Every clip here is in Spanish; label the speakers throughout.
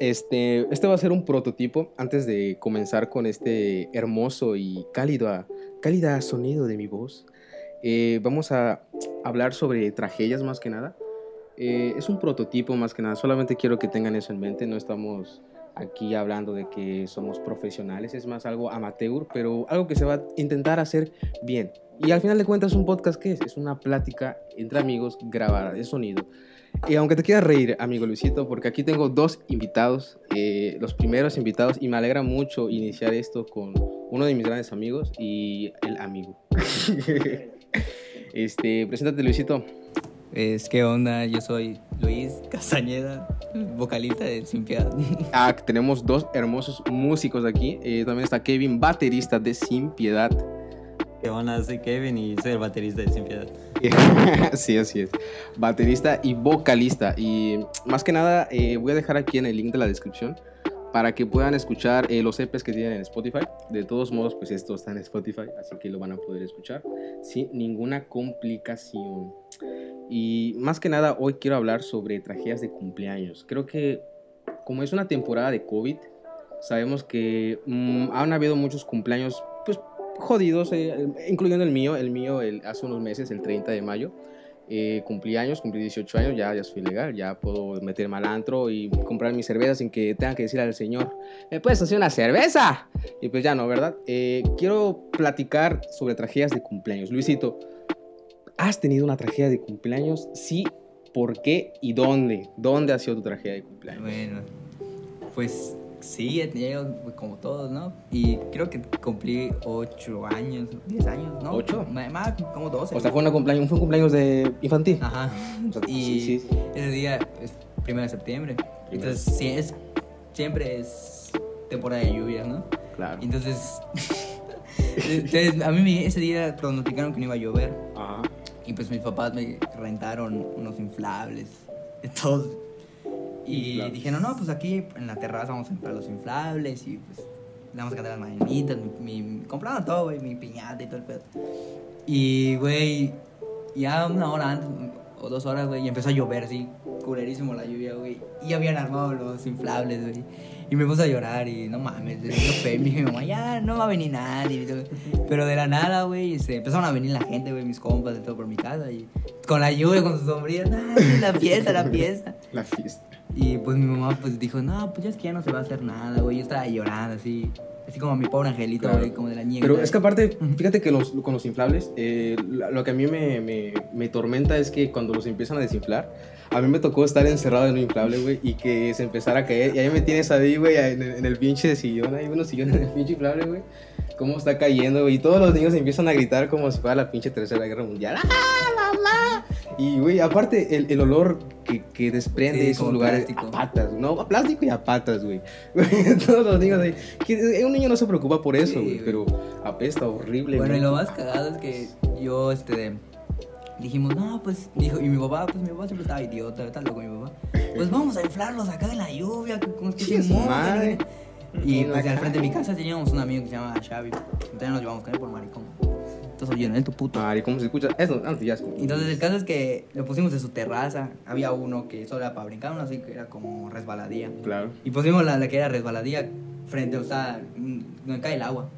Speaker 1: este, este va a ser un prototipo antes de comenzar con este hermoso y cálido, cálida sonido de mi voz. Eh, vamos a hablar sobre tragedias más que nada. Eh, es un prototipo más que nada, solamente quiero que tengan eso en mente, no estamos aquí hablando de que somos profesionales, es más algo amateur, pero algo que se va a intentar hacer bien. Y al final de cuentas, un podcast, ¿qué es? Es una plática entre amigos grabada de sonido. Y aunque te quieras reír, amigo Luisito, porque aquí tengo dos invitados, eh, los primeros invitados, y me alegra mucho iniciar esto con uno de mis grandes amigos y el amigo. este, preséntate, Luisito.
Speaker 2: Es que onda, yo soy Luis Castañeda, vocalista de Sin Piedad.
Speaker 1: Ah, tenemos dos hermosos músicos aquí. Eh, también está Kevin, baterista de Sin Piedad.
Speaker 3: ¿Qué onda? Soy Kevin y soy el baterista de Sin Piedad.
Speaker 1: sí, así es. Baterista y vocalista. Y más que nada, eh, voy a dejar aquí en el link de la descripción para que puedan escuchar eh, los EPs que tienen en Spotify. De todos modos, pues esto está en Spotify, así que lo van a poder escuchar sin ninguna complicación. Y más que nada, hoy quiero hablar sobre tragedias de cumpleaños. Creo que como es una temporada de COVID, sabemos que mm, han habido muchos cumpleaños pues jodidos, eh, incluyendo el mío, el mío el, hace unos meses, el 30 de mayo. Eh, cumplí años, cumplí 18 años, ya, ya soy legal, ya puedo meterme al antro y comprar mi cerveza sin que tenga que decir al señor, ¿me puedes hacer una cerveza? Y pues ya no, ¿verdad? Eh, quiero platicar sobre tragedias de cumpleaños. Luisito, ¿has tenido una tragedia de cumpleaños? Sí, ¿por qué y dónde? ¿Dónde ha sido tu tragedia de cumpleaños?
Speaker 2: Bueno, pues Sí, he tenido como todos, ¿no? Y creo que cumplí 8 años, 10 años, ¿no?
Speaker 1: ¿8?
Speaker 2: Más, como 12.
Speaker 1: O sea, fue, un cumpleaños, fue un cumpleaños de infantil.
Speaker 2: Ajá. y ese día es primero de septiembre. Entonces, sí, es, siempre es temporada de lluvias, ¿no?
Speaker 1: Claro.
Speaker 2: Entonces, entonces, a mí ese día pronosticaron que no iba a llover.
Speaker 1: Ajá.
Speaker 2: Y pues mis papás me rentaron unos inflables. Todos y dije, no, no, pues aquí en la terraza vamos a comprar los inflables y pues le vamos a cantar las mañanitas, mi, mi, compraron todo, güey, mi piñata y todo el pedo. Y, güey, ya una hora antes, o dos horas, güey, y empezó a llover así, culerísimo la lluvia, güey. Y habían armado los inflables, güey. Y me puse a llorar y no mames, le dio. Mi mamá, ya no va a venir nadie. Pero de la nada, güey, se empezaron a venir la gente, güey, mis compas, de todo por mi casa. Y con la lluvia, con sus sombrillas, la fiesta, la fiesta.
Speaker 1: La fiesta.
Speaker 2: Y pues mi mamá pues dijo, no, pues ya es que ya no se va a hacer nada, güey. Yo estaba llorando así. Así como mi pobre angelito, güey, como de la nieve.
Speaker 1: Pero es que aparte, fíjate que los, con los inflables, eh, lo que a mí me, me, me, tormenta es que cuando los empiezan a desinflar, a mí me tocó estar encerrado en un inflable, güey, y que se empezara a caer. Y ahí me tienes ahí, güey, en, en, el pinche sillón, ahí unos sillones en el pinche inflable, güey. Cómo está cayendo, güey. Y todos los niños empiezan a gritar como si fuera la pinche tercera guerra mundial. ¡Ah, mamá! Y, güey, aparte, el, el olor que, que desprende sí, esos lugares a patas, ¿no? A plástico y a patas, güey. Todos los niños ahí. Que, un niño no se preocupa por eso, güey, sí, pero apesta horrible.
Speaker 2: Bueno, y lo más cagado es que yo, este. Dijimos, no, pues, dijo, y mi papá, pues mi papá siempre estaba idiota, está loco mi papá. Pues vamos a inflarlos acá en la lluvia, como que se mojan. Y pues al frente de mi casa teníamos un amigo que se llama Xavi. Entonces nos llevamos con él por maricón. Entonces, oye, él tu puto.
Speaker 1: Mari, ¿cómo se escucha? Eso, ya escucho.
Speaker 2: Entonces, el caso es que lo pusimos en su terraza. Había uno que solo era para brincar, uno así que era como resbaladía.
Speaker 1: Claro.
Speaker 2: Y pusimos la, la que era resbaladía frente, o sea, donde cae el agua.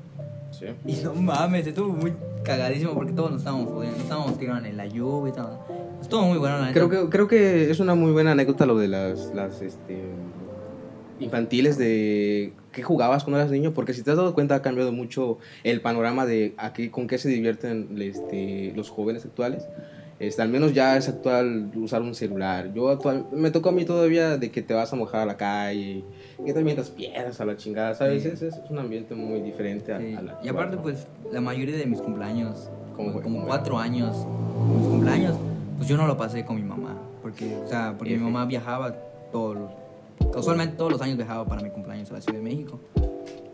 Speaker 1: Sí.
Speaker 2: Y no mames, estuvo muy cagadísimo porque todos nos estábamos jodiendo, nos estábamos tirando en la lluvia y todo. Estuvo muy bueno, la
Speaker 1: creo que, creo que es una muy buena anécdota lo de las, las este, infantiles de qué jugabas cuando eras niño, porque si te has dado cuenta ha cambiado mucho el panorama de a qué, con qué se divierten este, los jóvenes actuales. Este, al menos ya es actual usar un celular. Yo actual, me tocó a mí todavía de que te vas a mojar a la calle, que te mientas piedras a la chingada, ¿sabes? Sí. Es, es, un ambiente muy diferente a,
Speaker 2: sí.
Speaker 1: a la
Speaker 2: Y aparte, pues, la mayoría de mis cumpleaños, como, cuatro años, mis cumpleaños, pues yo no lo pasé con mi mamá, porque, o sea, porque mi mamá viajaba todos los Casualmente todos los años viajaba para mi cumpleaños a la Ciudad de México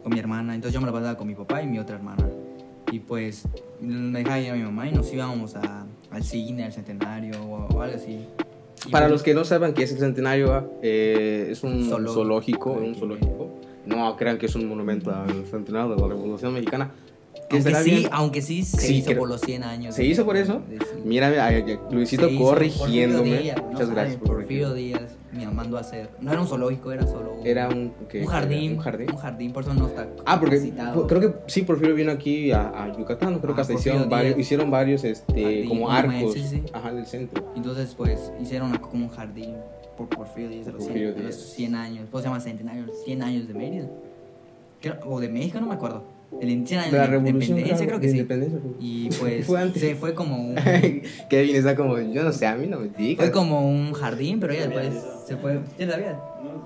Speaker 2: con mi hermana. Entonces yo me la pasaba con mi papá y mi otra hermana. Y pues me dejaba ir a mi mamá y nos íbamos a, al cine, al centenario o, o algo así. Y
Speaker 1: Para
Speaker 2: pues,
Speaker 1: los que no saben qué es el centenario, eh, es un
Speaker 2: Zoológico.
Speaker 1: zoológico, un zoológico. No crean que es un monumento al centenario de la Revolución Mexicana. que
Speaker 2: Aunque sí,
Speaker 1: bien-
Speaker 2: aunque sí se
Speaker 1: Sí,
Speaker 2: hizo
Speaker 1: creo-
Speaker 2: por los 100 años.
Speaker 1: ¿Se hizo por eso?
Speaker 2: Sí.
Speaker 1: Mira, Luisito corrigiéndome.
Speaker 2: Díaz, no
Speaker 1: Muchas gracias por
Speaker 2: Porfirio
Speaker 1: corregirme.
Speaker 2: Díaz. me mandó a hacer. No era un zoológico, era solo un,
Speaker 1: Era un, ¿qué?
Speaker 2: un jardín.
Speaker 1: Un jardín.
Speaker 2: Un jardín, por eso no está.
Speaker 1: Ah, porque creo que sí, Porfirio vino aquí a, a Yucatán, creo que
Speaker 2: Ah,
Speaker 1: hasta
Speaker 2: Porfirio
Speaker 1: hicieron varios, hicieron varios este,
Speaker 2: Jardín,
Speaker 1: como arcos
Speaker 2: sí, sí.
Speaker 1: ajá, del centro.
Speaker 2: Entonces, pues, hicieron como un jardín por Porfirio Díaz de los,
Speaker 1: Porfirio
Speaker 2: 100, de los
Speaker 1: Díaz.
Speaker 2: 100 años. Pues se llama Centenario, 100 años de Mérida. O de México, no me acuerdo. El 100 años
Speaker 1: De la
Speaker 2: de
Speaker 1: revolución
Speaker 2: independencia, creo que sí. Y pues,
Speaker 1: Fue antes.
Speaker 2: se fue como un...
Speaker 1: Kevin está como, yo no sé, a mí no me digas.
Speaker 2: Fue como un jardín, pero ya después se fue... ¿Sí sabías?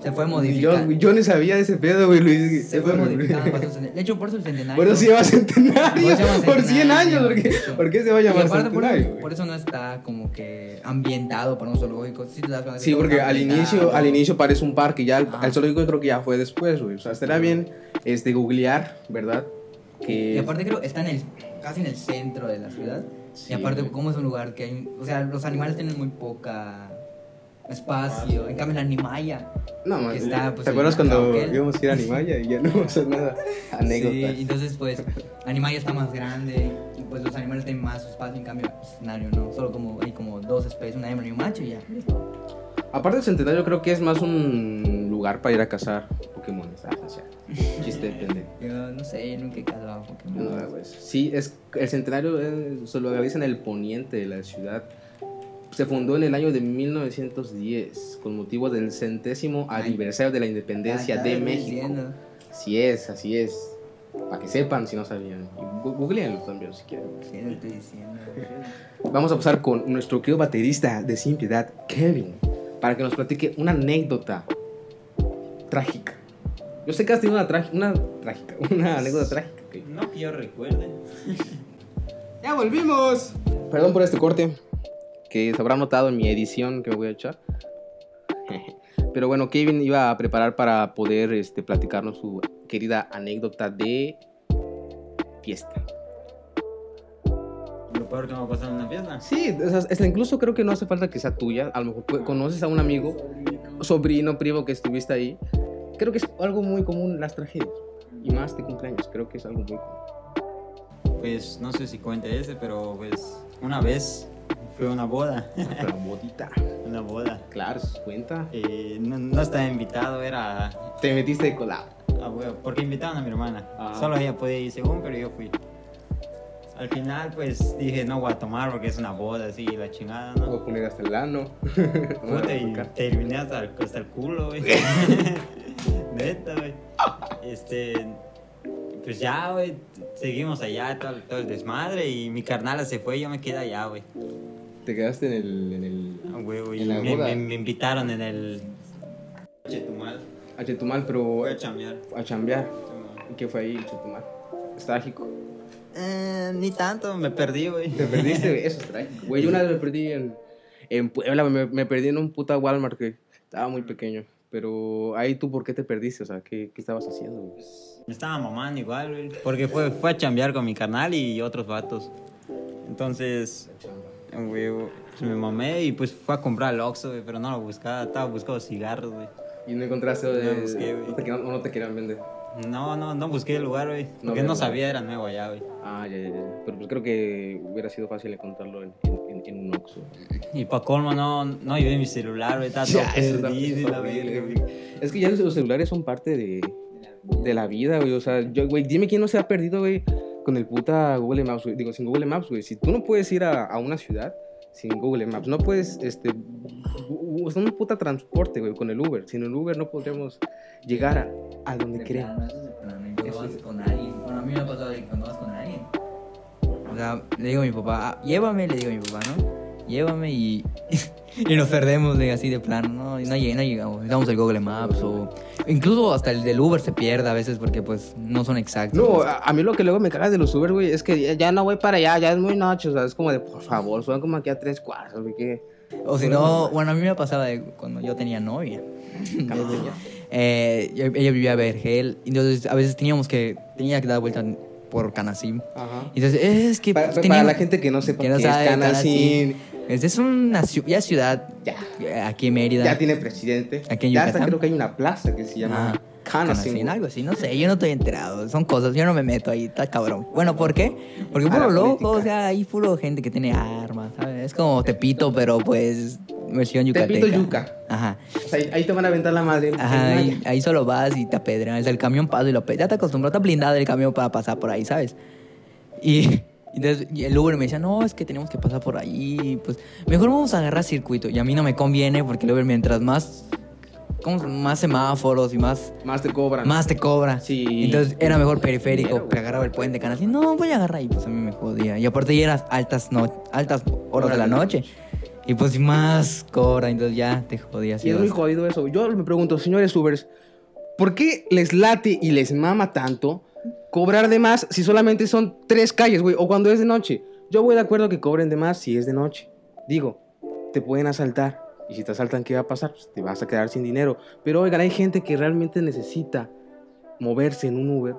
Speaker 2: Se fue
Speaker 1: yo,
Speaker 2: modificando.
Speaker 1: yo no sabía de ese pedo, güey, Luis.
Speaker 2: Se fue modificando. pasó el centenario. De hecho, por eso el centenario...
Speaker 1: Por eso se llama centenario.
Speaker 2: Por eso se llama
Speaker 1: Por 100
Speaker 2: centenario,
Speaker 1: años, ¿por qué. ¿por qué se va a llamar
Speaker 2: aparte, por,
Speaker 1: centenario?
Speaker 2: eso,
Speaker 1: güey?
Speaker 2: por eso no está como que ambientado para un zoológico. Sí,
Speaker 1: Sí, porque al inicio, al inicio parece un parque, ya el, el zoológico creo que ya fue después, güey. O sea, estaría bien este, googlear, ¿verdad? Que
Speaker 2: Y aparte creo que está en el, casi en el centro de la ciudad.
Speaker 1: Sí,
Speaker 2: y aparte
Speaker 1: güey.
Speaker 2: como es un lugar que hay... O sea, los animales tienen muy poca espacio. En cambio, la animaya...
Speaker 1: No, man,
Speaker 2: que está, pues,
Speaker 1: ¿te acuerdas
Speaker 2: el
Speaker 1: cuando
Speaker 2: Cauquel?
Speaker 1: íbamos a ir a Animaya y ya no vamos a hacer nada? Anécdotas.
Speaker 2: Sí, entonces pues animaya está más grande. Y pues los animales tienen más espacio. En cambio, el escenario no. Solo como hay como dos especies, una hembra y un macho y ya.
Speaker 1: Aparte del centenario, creo que es más un lugar para ir a cazar Pokémon. O sea, chiste de pendejo.
Speaker 2: Yo no sé, nunca he cazado Pokémon.
Speaker 1: No, pues, sí, es, el centenario eh, se lo realiza en el poniente de la ciudad. Se fundó en el año de 1910 con motivo del centésimo
Speaker 2: Ay.
Speaker 1: aniversario de la independencia
Speaker 2: Ah,
Speaker 1: de México.
Speaker 2: diciendo.
Speaker 1: Así es, así es. Para que sepan si no sabían. Y googleenlo también si quieren.
Speaker 2: Sí, lo estoy diciendo.
Speaker 1: Vamos a pasar con nuestro querido baterista de Sin Piedad, Kevin, para que nos platique una anécdota trágica. Yo sé que has tenido una, trágica, una trágica, una anécdota trágica. ok.
Speaker 3: No que yo recuerde.
Speaker 1: ¡Ya volvimos! Perdón por este corte, que se habrá notado en mi edición que me voy a echar. Pero bueno, Kevin iba a preparar para poder este, platicarnos su querida anécdota de fiesta.
Speaker 3: Lo peor que me ha pasado en una fiesta.
Speaker 1: Sí, hasta incluso creo que no hace falta que sea tuya. A lo mejor conoces a un amigo, sobrino, primo que estuviste ahí. Creo que es algo muy común las tragedias. Y más de cumpleaños, creo que es algo muy común.
Speaker 3: Pues no sé si cuente ese, pero pues una vez fue una boda.
Speaker 1: Pero bodita.
Speaker 3: una boda.
Speaker 1: Claro, cuenta.
Speaker 3: Eh, no, no estaba invitado, era
Speaker 1: Te metiste de colado.
Speaker 3: a huevo, porque invitaron a mi hermana.
Speaker 1: Ah.
Speaker 3: Solo ella podía ir según, pero yo fui. Al final, pues dije, no voy a tomar porque es una boda, así, la chingada,
Speaker 1: Voy
Speaker 3: ¿no?
Speaker 1: a poner hasta el ano.
Speaker 3: Puta, y terminé hasta el, hasta el culo, güey. Neta, güey. Este. Pues ya, güey. Seguimos allá, todo, todo el desmadre. Y mi carnala se fue y yo me quedé allá, güey.
Speaker 1: Te quedaste en el. En el
Speaker 3: A. Y
Speaker 1: En la
Speaker 3: me, me- me invitaron en el. Chetumal.
Speaker 1: a Chetumal, pero
Speaker 3: Voy a chambear.
Speaker 1: a chambear. ¿Y qué fue ahí en Chetumal? Es trágico.
Speaker 3: Eh, ni tanto, me perdí, güey.
Speaker 1: Te perdiste, güey. Eso es trágico. Güey, yo una vez me perdí en, en Puebla, me, me perdí en un puta Walmart que estaba muy pequeño. Pero ahí tú, ¿por qué te perdiste? O sea, ¿qué, qué estabas haciendo? güey?
Speaker 3: Me estaba mamando igual, güey. Porque fue, fue a chambear con mi carnal y otros vatos. Entonces, güey, pues me mamé y pues fue a comprar el Oxxo, güey, pero no lo buscaba. Estaba buscando cigarros, güey.
Speaker 1: Y no encontraste de,
Speaker 3: No busqué, güey.
Speaker 1: no no te querían vender.
Speaker 3: No, no, no busqué el lugar, güey. Porque
Speaker 1: No,
Speaker 3: no, sabía, era nuevo allá, güey.
Speaker 1: Ah, ya, ya, ya. Pero pues creo que hubiera sido fácil encontrarlo en, en, en- en un Oxxo.
Speaker 3: Y pa' colmo, no, no llevé mi celular, güey. Estaba todo perdido y la verga,
Speaker 1: güey. Es que ya los, los celulares son parte de, de la vida, güey. O sea, yo, güey, dime quién no se ha perdido, güey, con el puta Google Maps, güey. Digo, sin Google Maps, güey. Si tú no puedes ir a, a una ciudad sin Google Maps, no puedes, este, es un puta transporte, güey, con el Uber. Sin el Uber no podríamos llegar a, a donde
Speaker 2: De
Speaker 1: queremos.
Speaker 2: con alguien. Bueno, a mí me ha pasado de cuando vas con le digo a mi papá, "Ah, llévame, le digo a mi papá, ¿no? Llévame y, y nos perdemos de así de plano, ¿no? Y no, no llegamos. Damos el Google Maps o incluso hasta el del Uber se pierde a veces porque pues no son exactos.
Speaker 1: No, a, a mí lo que luego me caga de los Uber, güey, es que ya, ya no voy para allá, ya es muy noche, o sea, es como de, por favor, son como aquí a tres cuartos, güey, que...
Speaker 2: O si no, bueno, a mí me pasaba de cuando yo tenía novia. Eh, yo- ella vivía en Vergel, entonces a veces teníamos que, tenía que dar vuelta por Canasim.
Speaker 1: Ajá.
Speaker 2: Entonces, es que
Speaker 1: Para,
Speaker 2: pues,
Speaker 1: para
Speaker 2: tenía-
Speaker 1: la gente que no sepa
Speaker 2: que no
Speaker 1: qué
Speaker 2: sabe,
Speaker 1: es Canacín,
Speaker 2: Es, una ya ciudad
Speaker 1: ya,
Speaker 2: eh, aquí en Mérida.
Speaker 1: ya tiene presidente.
Speaker 2: Aquí en
Speaker 1: ya hasta
Speaker 2: Yucatán.
Speaker 1: creo que hay una plaza que se llama
Speaker 2: Ah,
Speaker 1: Canacín.
Speaker 2: Algo así, no sé, yo no estoy enterado. Son cosas, yo no me meto ahí, está cabrón. Bueno, ¿por qué? Porque puro loco,
Speaker 1: política.
Speaker 2: o sea, hay puro gente que tiene armas, ¿sabes? Es como Tepito, pero pues versión yucateca.
Speaker 1: Tepito Yuca.
Speaker 2: Ajá.
Speaker 1: O sea, ahí, ahí te van a aventar la madre.
Speaker 2: Ajá, ahí, ahí solo vas y te apedrean. O sea, el camión pasa y lo. Ya te acostumbras, está blindado el camión para pasar por ahí, ¿sabes? Y, y entonces y el Uber me decía, no, es que tenemos que pasar por ahí. Pues mejor vamos a agarrar circuito. Y a mí no me conviene porque el Uber, mientras más, ¿cómo se- más semáforos y más,
Speaker 1: Más te cobran.
Speaker 2: más te cobra.
Speaker 1: Sí.
Speaker 2: Entonces era mejor periférico que agarraba el puente canal. Así, no, voy a agarrar. Y pues a mí me jodía. Y aparte ya eran altas, no, altas horas de la noche. Y pues más cobra. Entonces ya te jodías.
Speaker 1: Y es muy jodido eso. Yo me pregunto, señores Ubers, ¿por qué les late y les mama tanto cobrar de más si solamente son tres calles, güey? O cuando es de noche. Yo voy de acuerdo que cobren de más si es de noche. Digo, te pueden asaltar. Y si te asaltan, ¿qué va a pasar? Pues te vas a quedar sin dinero. Pero oigan, hay gente que realmente necesita moverse en un Uber.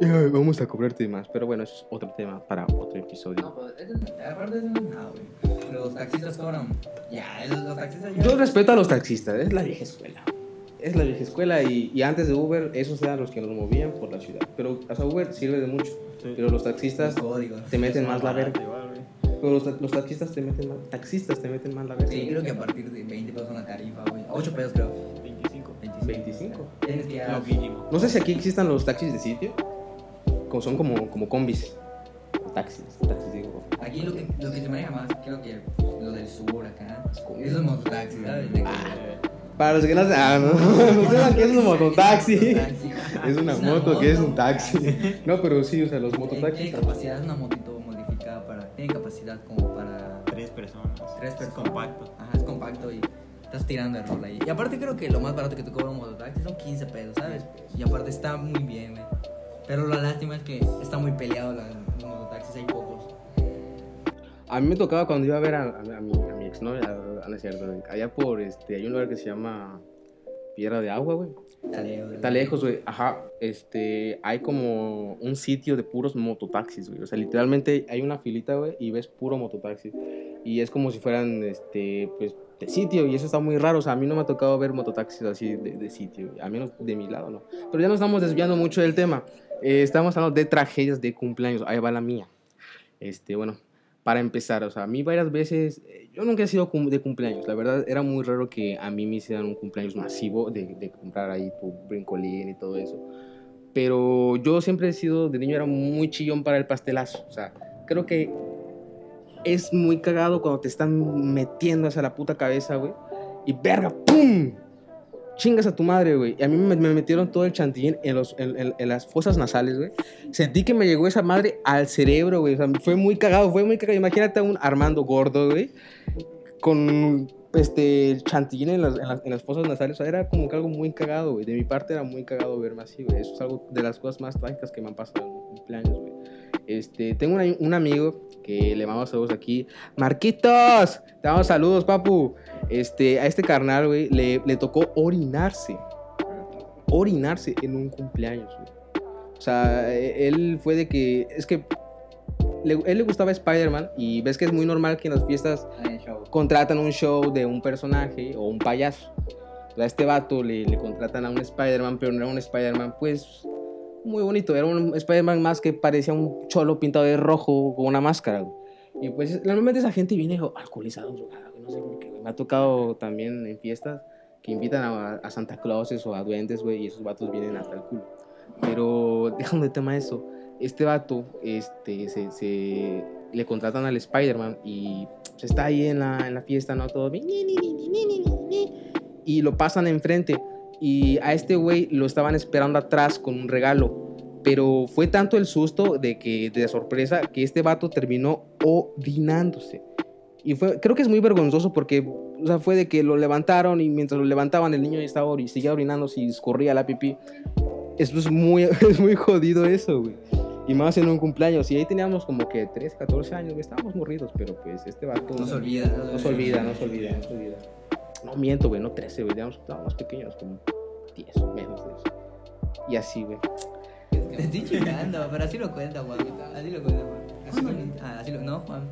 Speaker 1: Y, "Ay, vamos a cobrarte más. Pero bueno, eso es otro tema para otro episodio.
Speaker 2: No, pues, eso no es nada, güey. Los taxistas cobran. Ya, los, los taxistas ya.
Speaker 1: Yo respeto a los taxistas, es la vieja escuela. Es la vieja escuela y, y antes de Uber, esos eran los que nos movían por la ciudad. Pero, o sea, Uber sirve de mucho.
Speaker 3: Sí.
Speaker 1: Pero los taxistas
Speaker 2: Los códigos.
Speaker 1: te meten más la verga. Pero los, los taxistas te meten más, taxistas te meten más la verga.
Speaker 2: Sí, creo que a partir de 20 pesos una tarifa, güey. 8 pesos, creo.
Speaker 3: 25.
Speaker 2: 25.
Speaker 1: 25.
Speaker 2: Tienes que ir a-.
Speaker 1: No sé si aquí existan los taxis de sitio. Como son como, como combis. Taxis, taxis digo.
Speaker 2: Aquí lo que, lo que se maneja más, creo que lo del sur acá. Eso es mototaxi, ¿sabes? De que-
Speaker 1: Para los que no, ah, no, no sepan que es un mototaxi. Es una moto que es un taxi. No, pero sí, o sea, los mototaxis.
Speaker 2: Tiene capacidad, es una motito modificada para. Tiene capacidad como para.
Speaker 3: Tres personas.
Speaker 2: Tres
Speaker 3: Es
Speaker 2: personas.
Speaker 3: compacto.
Speaker 2: Ajá, es compacto y estás tirando el rol ahí. Y aparte creo que lo más barato que te cobra un mototaxi son 15 pesos, ¿sabes? Y aparte está muy bien, güey. Pero la lástima es que está muy peleado la, los mototaxis, hay pocos.
Speaker 1: A mí me tocaba cuando iba a ver a, mi, a mi exnovia, a- a- no cierto, allá por, este, hay un lugar que se llama Piedra de Agua, güey.
Speaker 2: Está lejos.
Speaker 1: Está lejos, güey. Ajá, este, hay como un sitio de puros mototaxis, güey. O sea, literalmente hay una filita, güey, y ves puro mototaxi. Y es como si fueran, este, pues, de sitio, y eso está muy raro. O sea, a mí no me ha tocado ver mototaxis así de, de sitio, a menos de mi lado, ¿no? Pero ya nos estamos desviando mucho del tema. Eh, estamos hablando de tragedias de cumpleaños. Ahí va la mía. Este, bueno, para empezar, o sea, a mí varias veces, eh, yo nunca he sido de cumpleaños, la verdad era muy raro que a mí me hicieran un cumpleaños masivo de, de comprar ahí tu brincolín y todo eso. Pero yo siempre he sido, de niño era muy chillón para el pastelazo, o sea, creo que es muy cagado cuando te están metiendo hacia la puta cabeza, güey, y verga, ¡pum! Chingas a tu madre, güey. Y a mí me, me metieron todo el chantilly en, los, en, en- en las fosas nasales, güey. Sentí que me llegó esa madre al cerebro, güey. O sea, fue muy cagado, fue muy cagado. Imagínate a un Armando gordo, güey, con este chantilly en las, las, en las fosas nasales. O sea, era como que algo muy cagado, güey. De mi parte era muy cagado verme así, güey. Eso es algo de las cosas más trágicas que me han pasado en un cumpleaños, güey. Este, tengo una- un amigo que le mando saludos aquí. Marquitos, te damos saludos, papu. Este, a este carnal, güey, le, le tocó orinarse. Orinarse en un cumpleaños, güey. O sea, e- él fue de que. Es que. Le, él le gustaba Spider-Man y ves que es muy normal que en las fiestas contratan un show de un personaje o un payaso. A este vato le, le contratan a un Spider-Man, pero no era un Spider-Man, pues, muy bonito. Era un Spider-Man más que parecía un cholo pintado de rojo con una máscara. Y pues, normalmente esa gente viene alcoholizada, güey, no sé. Me ha tocado también en fiestas que invitan a, a Santa Clauses o a duendes, güey, y esos vatos vienen hasta el culo. Pero dejando de tema eso, este vato, este, se, se- le contratan al Spider-Man y pues, está ahí en la, en la fiesta, ¿no? Todo bien, y lo pasan enfrente. Y a este güey lo estaban esperando atrás con un regalo. Pero fue tanto el susto de que, de sorpresa, que este vato terminó orinándose. Y fue, creo que es muy vergonzoso porque, o sea, fue de que lo levantaron y mientras lo levantaban el niño ya estaba y seguía orinando y escorría la pipí. Eso es muy, es muy jodido eso, güey. Y más en un cumpleaños. Y ahí teníamos como que 13, 14 años, güey. Estábamos morridos, pero pues este vato...
Speaker 2: No se olvida.
Speaker 1: No se olvida, no se olvida, no se olvida. No miento, güey, no 13, güey. Digamos, estábamos más pequeños, como 10 o menos de eso. Y así, güey.
Speaker 2: Te estoy chingando, pero así lo cuenta, Juan. Así lo cuenta, Juan. ¿Cuándo? Ah, así lo. No, Juan.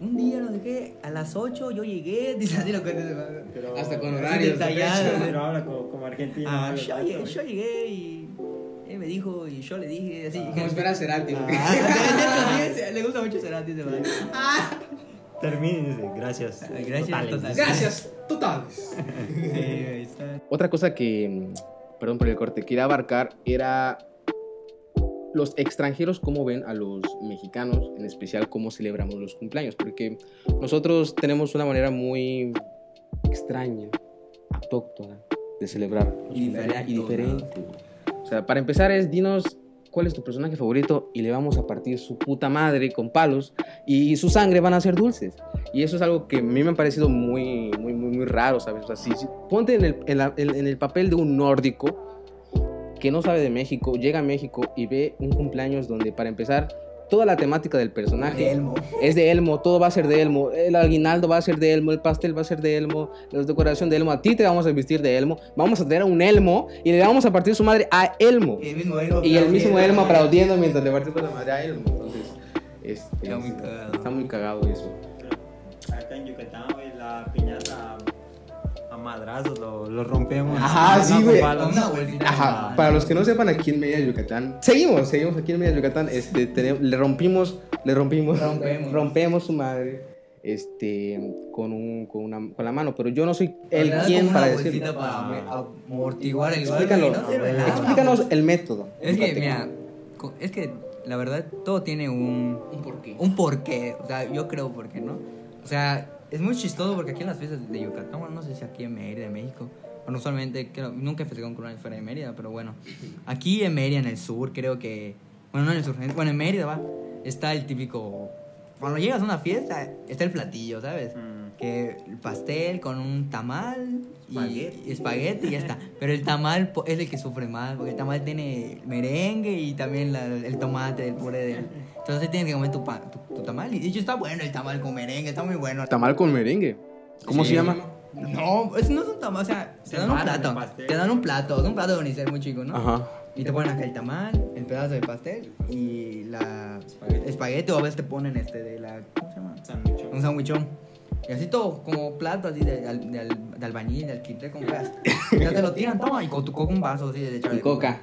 Speaker 2: Un día lo dejé a las 8, yo llegué. Dice, así lo cuenta Juan.
Speaker 3: Pero-
Speaker 1: Hasta con
Speaker 2: Así
Speaker 1: horarios,
Speaker 2: detallado.
Speaker 3: Pero habla como, como argentino.
Speaker 2: Ah, yo, llegué, yo llegué y él me dijo y yo le dije así.
Speaker 1: Como espera Cerati,
Speaker 2: Ah, de le gusta mucho Cerati ese man.
Speaker 3: termina y dice, gracias.
Speaker 2: Gracias,
Speaker 3: totales".
Speaker 2: totales.
Speaker 1: Gracias, totales.
Speaker 2: Sí, ahí está.
Speaker 1: Otra cosa que, mm, perdón por el corte, quería abarcar era los extranjeros cómo ven a los mexicanos, en especial cómo celebramos los cumpleaños, porque nosotros tenemos una manera muy extraña, autóctona de celebrar los
Speaker 2: Y diferente,
Speaker 1: y diferente. O sea, para empezar es dinos cuál es tu personaje favorito y le vamos a partir su puta madre con palos y su sangre van a ser dulces. Y eso es algo que a mí me ha parecido muy, muy, muy, muy raro, ¿sabes? O sea, si, ponte en el, en, la- en el papel de un nórdico que no sabe de México, llega a México y ve un cumpleaños donde, para empezar, toda la temática del personaje
Speaker 2: De Elmo.
Speaker 1: es de Elmo, todo va a ser de Elmo, el aguinaldo va a ser de Elmo, el pastel va a ser de Elmo, la decoración de Elmo, a ti te vamos a vestir de Elmo, vamos a tener a un Elmo y le vamos a partir su madre a Elmo.
Speaker 2: Y el mismo Elmo.
Speaker 1: Y el mismo
Speaker 2: aplaudiendo.
Speaker 1: Elmo aplaudiendo mientras le partimos la madre a Elmo. Entonces, este,
Speaker 2: Está muy cagado.
Speaker 1: Está muy cagado eso.
Speaker 3: Acá en Yucatán, la piñata madrazos lo, lo rompemos.
Speaker 1: Ajá,
Speaker 3: No
Speaker 1: sí,
Speaker 3: con
Speaker 1: güey. Ajá, para los que no sepan, aquí en Mérida, Yucatán, seguimos, seguimos aquí en Mérida, Yucatán, este, tenemos- le rompimos, le rompimos,
Speaker 2: Rompemos.
Speaker 1: rompemos su madre, este, con, un, con, una, con la mano, pero yo no soy el quien para
Speaker 2: para am- amortiguar el no nada.
Speaker 1: explícanos el método.
Speaker 2: Es que, mira, es que la verdad todo tiene un,
Speaker 1: un porqué.
Speaker 2: un porqué. O sea, yo creo por qué, ¿no? O sea, es muy chistoso porque aquí en las fiestas de Yucatán, bueno, no sé si aquí en Mérida, en México, bueno, usualmente, creo, nunca he festejado un cumpleaños fuera de Mérida, pero bueno, aquí en Mérida, en el sur, creo que, bueno, no en el sur, en- bueno, en Mérida, va, está el típico, cuando llegas a una fiesta, está el platillo, ¿sabes?
Speaker 3: Mm.
Speaker 2: que el pastel con un tamal y
Speaker 3: Espagueti.
Speaker 2: y espagueti y ya está. Pero el tamal es el que sufre más, porque el tamal tiene merengue y también la- el tomate, el puré del... Entonces tienes que comer tu, pa- tu, tu tamal. Y de hecho está bueno el tamal con merengue, está muy bueno.
Speaker 1: Tamal con merengue. ¿Cómo
Speaker 3: Sí.
Speaker 1: se llama?
Speaker 2: No, eso no es un tamal, o sea, te
Speaker 3: Se
Speaker 2: dan un plato. Te dan un plato, un plato de unicel muy chico, ¿no?
Speaker 1: Ajá.
Speaker 2: Y te ponen acá el tamal, el pedazo de pastel y la
Speaker 3: Espagueti.
Speaker 2: espagueti o a veces te ponen este de la... ¿Cómo se llama?
Speaker 3: Sándwich.
Speaker 2: Un sandwichón. Y así todo, como plato así de, de, de albañil, de alquitré con gas. Ya te lo tiran, toma, y con tu coca un vaso así de echarle
Speaker 1: Y coca.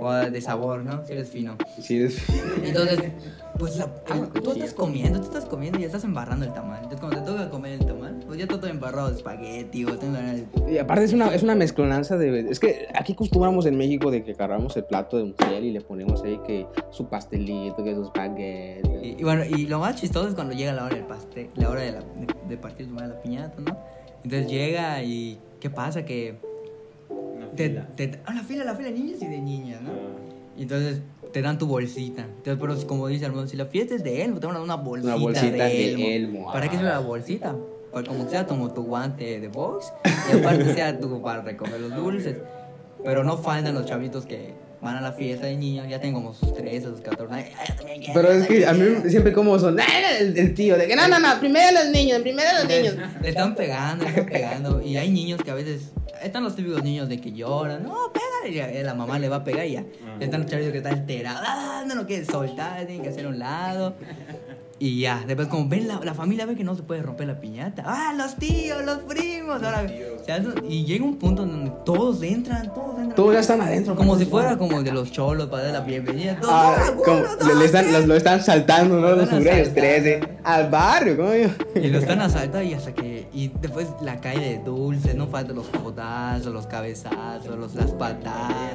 Speaker 2: O de sabor, ¿no? Si eres fino.
Speaker 1: Sí, es...
Speaker 2: Entonces, pues la- tú estás comiendo, tú estás comiendo y estás embarrando el tamal. Entonces, cuando te toca comer el tamal, pues ya todo embarrado de espagueti o de-
Speaker 1: Y aparte es una, es una mezclonanza de... Es que aquí acostumbramos en México de que agarramos el plato de un cielo y le ponemos ahí que su pastelito, que sus baguettes.
Speaker 2: Y, y bueno, y lo más chistoso es cuando llega la hora del pastel, la hora de, la- de, de partir madre la piñata, ¿no? Entonces llega y ¿qué pasa? Que
Speaker 3: Una
Speaker 2: te,
Speaker 3: fila.
Speaker 2: te, ah, la fila, la fila de niños y de niñas, ¿no?
Speaker 3: Ah.
Speaker 2: Y entonces te dan tu bolsita. Entonces, pero como dice hermano, si la fiesta es de Elmo, te van a dar una bolsita,
Speaker 1: Una bolsita
Speaker 2: de
Speaker 1: de
Speaker 2: Elmo.
Speaker 1: Elmo,
Speaker 2: ¿Para qué
Speaker 1: ah.
Speaker 2: sirve la bolsita? Como sea como tu guante de box y aparte sea tu para recoger los dulces. Pero no faltan los chavitos que van a la fiesta de niños, ya tengo como sus 13, sus 14 años. "Ay, yo también quiero,
Speaker 1: Pero es que a mí
Speaker 2: quiero".
Speaker 1: siempre como son "Ah, el, el tío de que no, no, no, primero los niños, primero los niños.
Speaker 2: Le están pegando, le están pegando. Y hay niños que a veces. Están los típicos niños de que lloran. No, pégale. Y la mamá le va a pegar y ya. Están los chavitos que están alterados. Ah, no lo quieren soltar, tienen que hacer a un lado. Y ya, después como ven la, la familia ve que no se puede romper la piñata. Ah, los tíos, los primos. Ahora, y llega un punto donde todos entran, todos entran.
Speaker 1: Todos ya están adentro.
Speaker 2: Como si fuera como de los cholos para dar la bienvenida. Todos,
Speaker 1: Ah,
Speaker 2: "Ah,
Speaker 1: como
Speaker 2: bueno,
Speaker 1: le, le están, los- lo están saltando, ¿no?
Speaker 2: Lo
Speaker 1: Los
Speaker 2: asaltando.
Speaker 1: 13. Al barrio, ¿cómo yo?
Speaker 2: Y lo están asaltando y hasta que. Y después la calle de dulces, no faltan los codazos, los cabezazos, los, las patadas.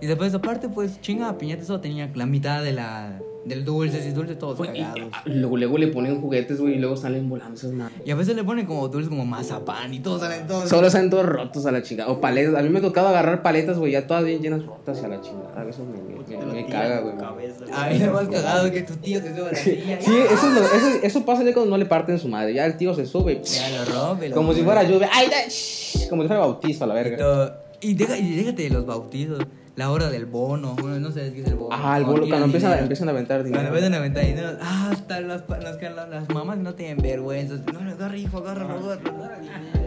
Speaker 2: Y después, aparte, pues chinga, piñata solo tenía la mitad de la. Del dulces y dulces todos
Speaker 1: Güey, y-
Speaker 2: cagados.
Speaker 1: luego, luego le ponen juguetes, güey, y luego salen volando esas madres.
Speaker 2: Y a veces le ponen como dulces como mazapán y todos salen todos.
Speaker 1: Solo salen todos rotos a la chingada. O paletas. A mí me ha tocado agarrar paletas, güey, ya todas bien llenas rotas a la chingada. Eso me, me,
Speaker 3: Te
Speaker 1: me-
Speaker 3: lo
Speaker 1: me
Speaker 3: tiran
Speaker 1: caga,
Speaker 3: en
Speaker 1: güey.
Speaker 3: tu cabeza,
Speaker 2: A mí lo más cagado que tu tío se sube a la silla.
Speaker 1: Sí, eso, es lo- eso, eso pasa ya cuando no le parten su madre. Ya el tío se sube.
Speaker 2: Ya lo rompe. lo
Speaker 1: Como si
Speaker 2: rompe.
Speaker 1: fuera lluvia. ¡Ay, da- shh! Como si fuera bautizo a la verga.
Speaker 2: Todo. Y, deja, y déjate de los bautizos. La hora del bono. Bueno, no sé qué es el bono.
Speaker 1: Ah, el bolo,
Speaker 2: tiran
Speaker 1: cuando empiezan, a- empiezan a aventar dinero.
Speaker 2: Cuando empiezan a aventar dinero, ah, hasta las, las, las, las mamás no tienen vergüenza. No, no, agarra, hijo, agárralo, agárralo.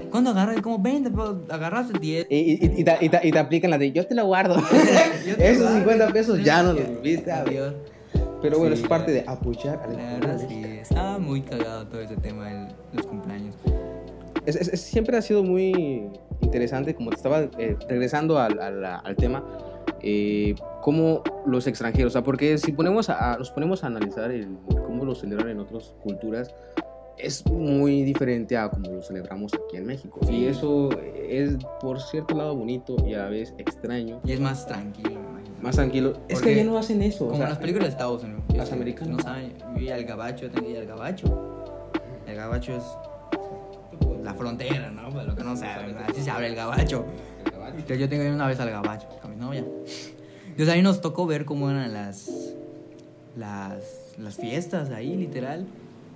Speaker 2: ¿Cuándo agarras? Como 20, pero agarraste 10.
Speaker 1: Y, y, y, te, y, te, y te aplican la de yo te lo guardo.
Speaker 2: Yo te
Speaker 1: Esos
Speaker 2: guardo.
Speaker 1: 50 pesos ya no los viste. a.
Speaker 2: Adiós.
Speaker 1: Pero bueno,
Speaker 2: Sí,
Speaker 1: es parte de apoyar al
Speaker 2: La verdad, sí, estaba muy cagado todo ese tema de los cumpleaños.
Speaker 1: Es- es- es- siempre ha sido muy interesante, como te estaba eh, regresando al, al- al tema, eh, cómo los extranjeros, o sea, porque si ponemos a, nos ponemos a analizar el, cómo lo celebran en otras culturas, es muy diferente a como lo celebramos aquí en México. Y eso es por cierto lado bonito y a la vez extraño.
Speaker 2: Y es más tranquilo.
Speaker 1: Más tranquilo. Es que allá no hacen eso. o
Speaker 2: Como
Speaker 1: sea,
Speaker 2: las películas de Estados Unidos.
Speaker 1: Las americanas.
Speaker 2: No saben, yo iba al gabacho, tengo que ir al gabacho. El gabacho es la frontera, ¿no? Para lo que no saben, así se abre el gabacho. Entonces yo tengo una vez al gabacho con mi novia. Entonces ahí nos tocó ver cómo eran las, las, las fiestas ahí, literal.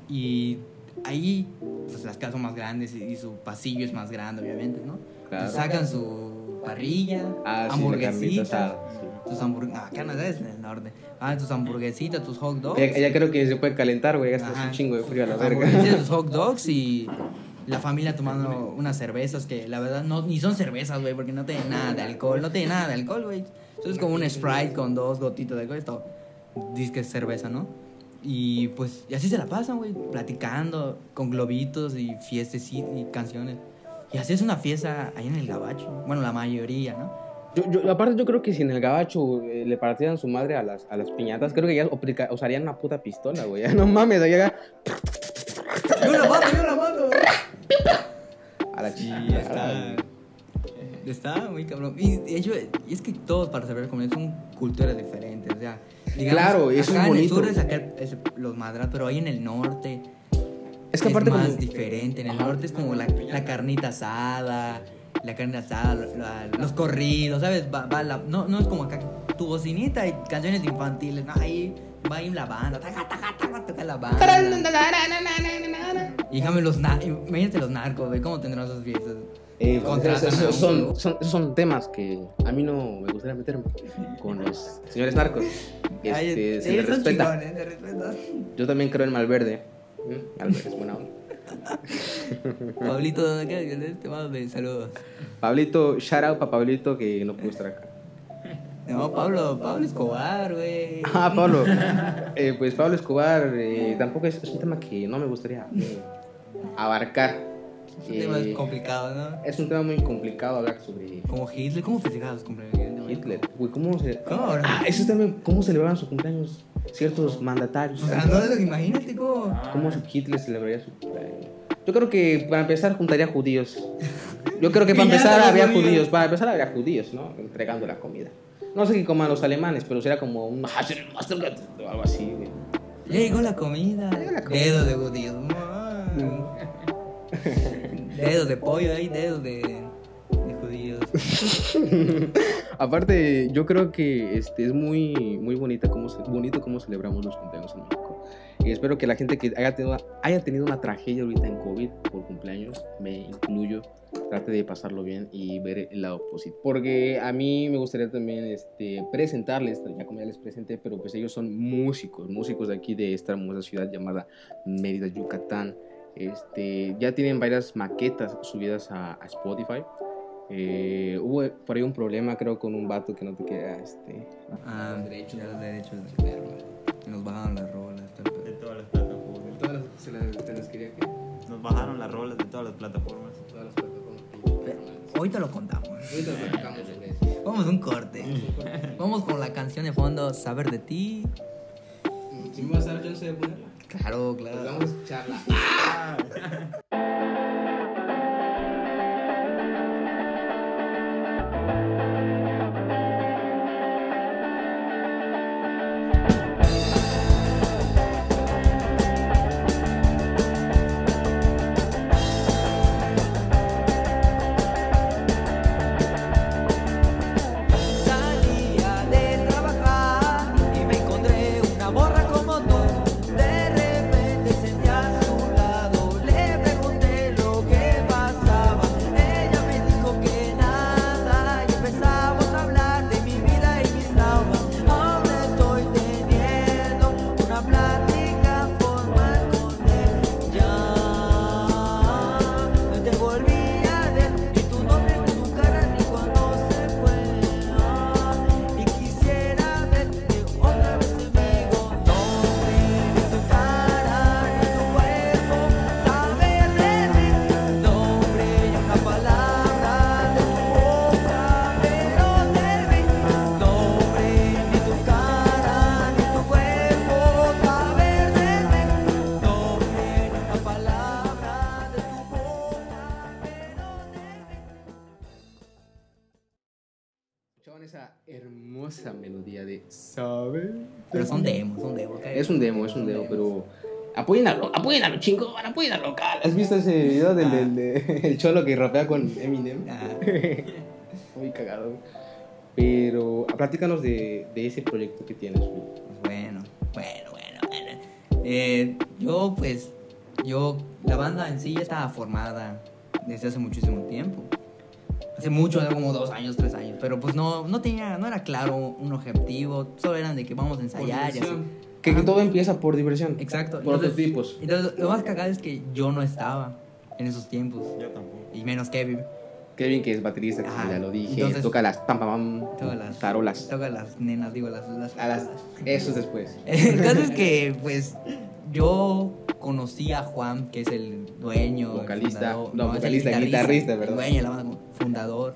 Speaker 2: Y ahí, pues las casas son más grandes y, y su pasillo es más grande, obviamente, ¿no?
Speaker 1: Claro.
Speaker 2: Entonces sacan su parrilla,
Speaker 1: Ah,
Speaker 2: hamburguesitas,
Speaker 1: sí.
Speaker 2: tus hamburguesitas. Ah, Canadá es en el norte. Ah, tus hamburguesitas, tus hot dogs.
Speaker 1: Ya, ya creo que se puede calentar, güey. Gasta
Speaker 2: Ajá.
Speaker 1: un chingo de frío a la verga.
Speaker 2: tus hot dogs y la familia tomando unas cervezas que la verdad no ni son cervezas, güey, porque no tienen nada de alcohol, no tienen nada de alcohol, güey. Eso es como un Sprite con dos gotitas de alcohol, esto dice que es cerveza, ¿no? Y pues y así se la pasan, güey, platicando con globitos y fiestas y, canciones. Y así es una fiesta ahí en el gabacho. Bueno, la mayoría, ¿no?
Speaker 1: Aparte, yo creo que si en el gabacho eh, le partieran su madre a las, a las piñatas, creo que ya usarían una puta pistola, güey. No mames, llega
Speaker 2: ¡Yo la mato, yo la mato!
Speaker 1: a la
Speaker 2: Y
Speaker 1: chingada.
Speaker 2: ya está. Está muy cabrón. Y de hecho, y es que todos para saber comer son culturas diferentes. O sea, digamos,
Speaker 1: Claro, eso es
Speaker 2: acá en el
Speaker 1: bonito.
Speaker 2: sur es sacar es los madras, pero ahí en el norte
Speaker 1: Es que aparte
Speaker 2: más
Speaker 1: como-
Speaker 2: diferente. En el
Speaker 1: Ajá.
Speaker 2: norte es como la, la carnita asada, la carne asada, la- los corridos, ¿sabes? Va, va la- no, no es como acá tu bocinita y canciones infantiles. No, ahí va ahí la banda, taca, taca, taca, toca la banda. Y déjame los na- imagínate los narcos, güey, ¿cómo tendrán esos fiestas?
Speaker 1: Eh, pues, son, son, son temas que a mí no me gustaría meterme con los señores narcos.
Speaker 2: Ay,
Speaker 1: Este, se
Speaker 2: sí,
Speaker 1: les respeta.
Speaker 2: chingones, se respeta.
Speaker 1: Yo también creo en Malverde. ¿Mm? Malverde es buena onda.
Speaker 2: Pablito, ¿dónde quedas? Te mando saludos.
Speaker 1: Pablito, shout out para Pablito que no pudo estar acá.
Speaker 2: No, Pablo, Pablo Escobar, güey.
Speaker 1: Ah, Pablo. Eh, pues Pablo Escobar eh, tampoco es, es un tema que no me gustaría eh, abarcar.
Speaker 2: Es un tema
Speaker 1: Eh,
Speaker 2: complicado, ¿no?
Speaker 1: es un tema muy complicado hablar sobre
Speaker 2: Como Hitler, ¿cómo festejabas tu cumpleaños?
Speaker 1: Hitler. Güey, ¿cómo se...
Speaker 2: ¿Cómo?
Speaker 1: Ah, eso también, ¿cómo celebraban su cumpleaños ciertos mandatarios?
Speaker 2: O sea, no es lo que imagínate, ¿cómo?
Speaker 1: ¿Cómo Hitler celebraría su cumpleaños? Yo creo que para empezar juntaría judíos. Yo creo que para empezar
Speaker 2: de
Speaker 1: habría
Speaker 2: judíos.
Speaker 1: Para empezar habría judíos, ¿no? Entregando la comida. No sé qué coman los alemanes, pero sería como un o algo así. güey.
Speaker 2: Llegó la comida. Dedos de judíos. dedos de pollo ahí, dedos de.
Speaker 1: Aparte, yo creo que este, es muy, muy bonita cómo bonito cómo celebramos los cumpleaños en México. Y espero que la gente que haya tenido, haya tenido una tragedia ahorita en COVID por cumpleaños, me incluyo, trate de pasarlo bien y ver el lado positivo. Porque a mí me gustaría también este, presentarles, ya como ya les presenté, pero pues ellos son músicos, músicos de aquí de esta hermosa ciudad llamada Mérida, Yucatán. Este, ya tienen varias maquetas subidas a Spotify. Eh, hubo por ahí un problema, creo, con un vato que no te queda. Este,
Speaker 2: Ah, derechos, los derechos de verlo. Y nos bajaron las rolas. tal,
Speaker 3: De todas las plataformas.
Speaker 1: todas las, se las, te las quería que
Speaker 3: Nos bajaron las rolas de todas las plataformas.
Speaker 1: todas las plataformas.
Speaker 2: pero Ahorita lo contamos.
Speaker 1: Ahorita lo platicamos sobre eso.
Speaker 2: Vamos a un corte. Vamos con la canción de fondo, Saber de ti.
Speaker 1: Si me vas a dar chance de ponerla,
Speaker 2: Claro,
Speaker 1: pues
Speaker 2: claro.
Speaker 1: vamos a escucharla.
Speaker 4: Salía
Speaker 1: apoyen a lo, apoyen a lo chingón, apoyen a lo local. ¿Has visto ese video del,
Speaker 2: Ah.
Speaker 1: del- de- el cholo que rapea con Eminem?
Speaker 2: Ah,
Speaker 1: Muy cagado. Pero platícanos de, de ese proyecto que tienes. güey.
Speaker 2: pues bueno, bueno, bueno, bueno. Eh, yo, pues, yo, la banda en sí ya estaba formada desde hace muchísimo tiempo. Hace mucho, era como dos años, tres años. Pero pues no, no tenía, no era claro un objetivo. Solo eran de que vamos a ensayar y así.
Speaker 1: Que, todo empieza por diversión.
Speaker 2: Exacto.
Speaker 1: Prototipos.
Speaker 2: Entonces, lo más cagado es que yo no estaba en esos tiempos.
Speaker 3: Yo tampoco.
Speaker 2: Y menos Kevin.
Speaker 1: Kevin, que es baterista, que ya lo dije,
Speaker 2: Entonces-
Speaker 1: toca las pam pam pam,
Speaker 2: Toca las,
Speaker 1: tarolas.
Speaker 2: Toca las nenas, digo, las... las,
Speaker 1: A las, eso es después.
Speaker 2: El caso es que, pues, yo conocí a Juan, que es el dueño. el
Speaker 1: Vocalista.
Speaker 2: fundador-
Speaker 1: No,
Speaker 2: el
Speaker 1: vocalista, guitarrista,
Speaker 2: el
Speaker 1: ¿verdad?
Speaker 2: dueño de la banda, como fundador.